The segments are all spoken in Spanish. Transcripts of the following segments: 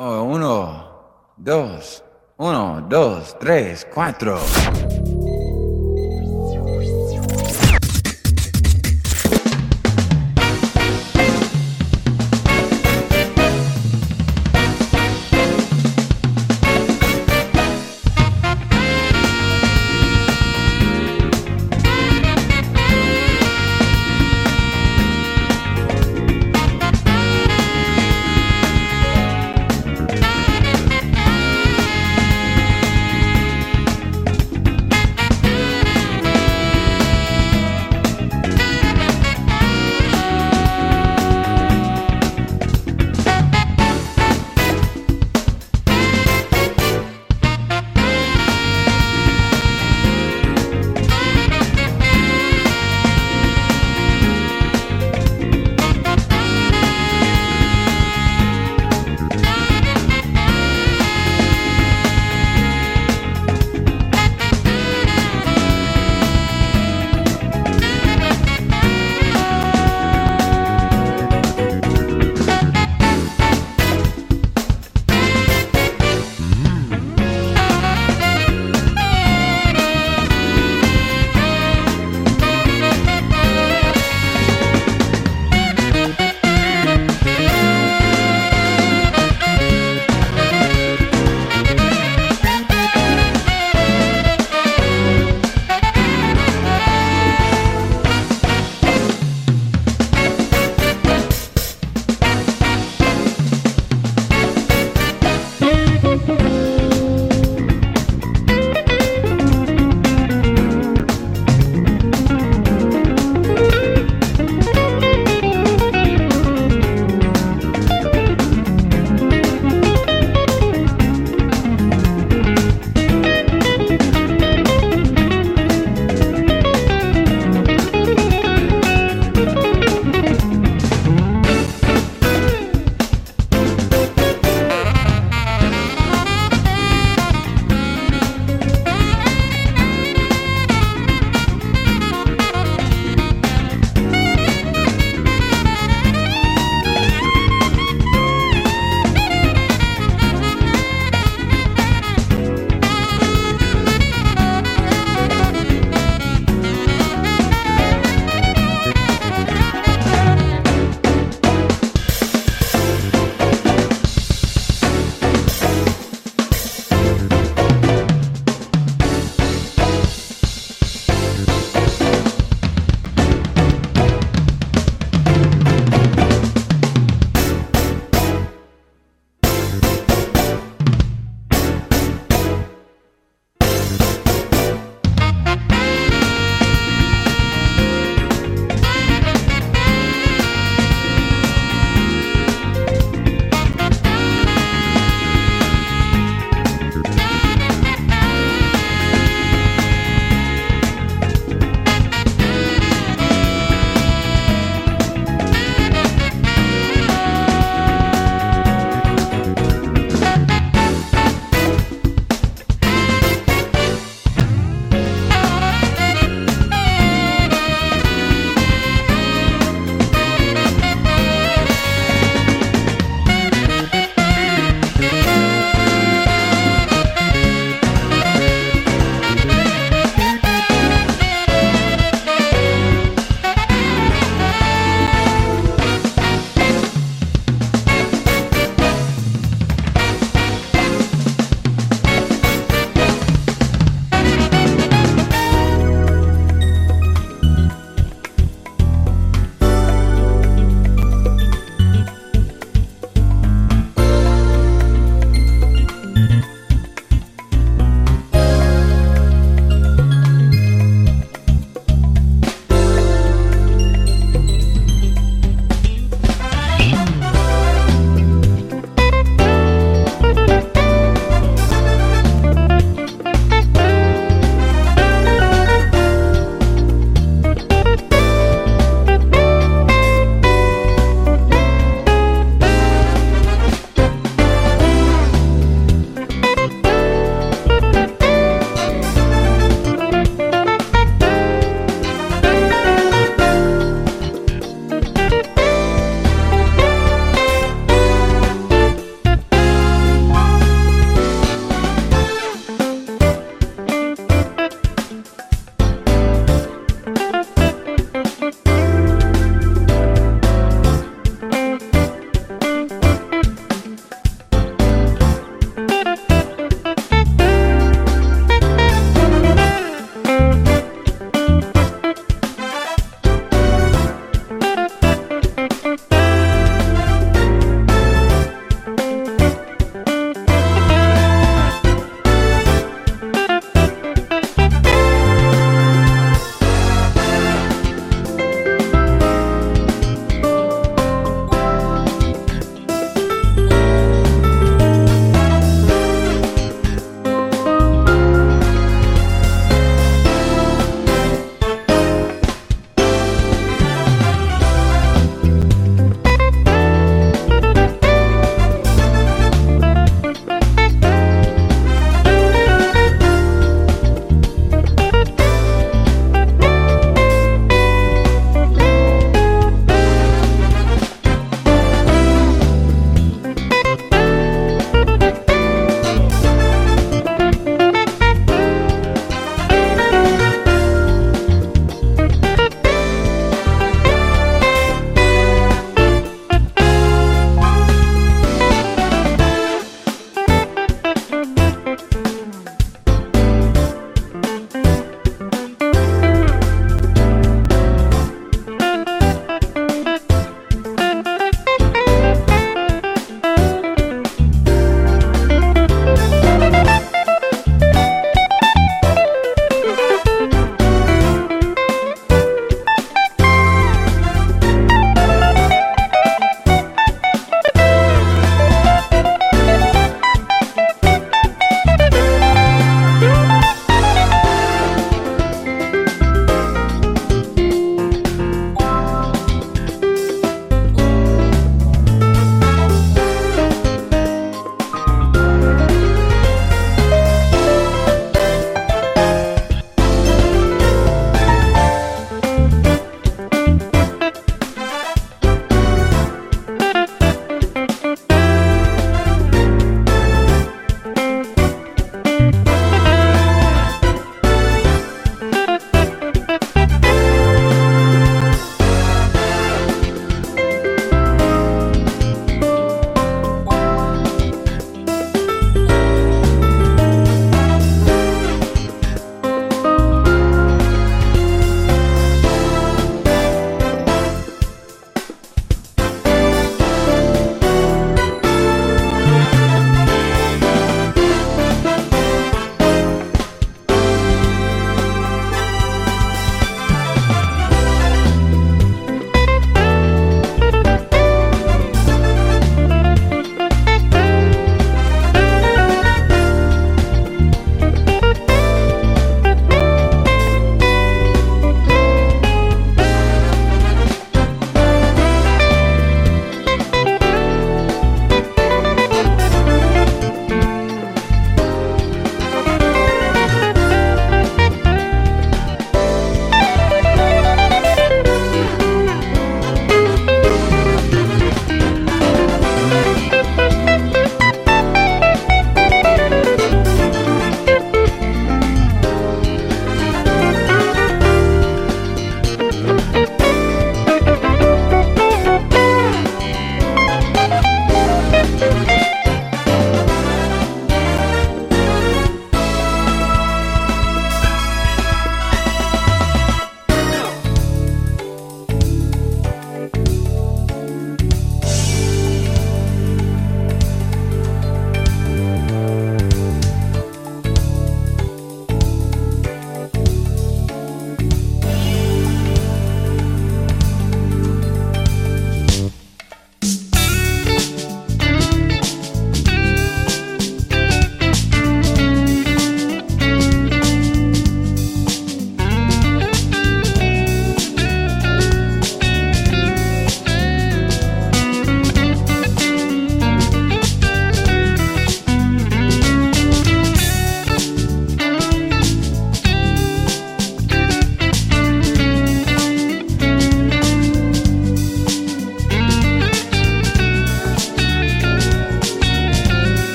Oh, uno, dos, uno, dos, tres, cuatro.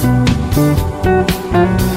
Thank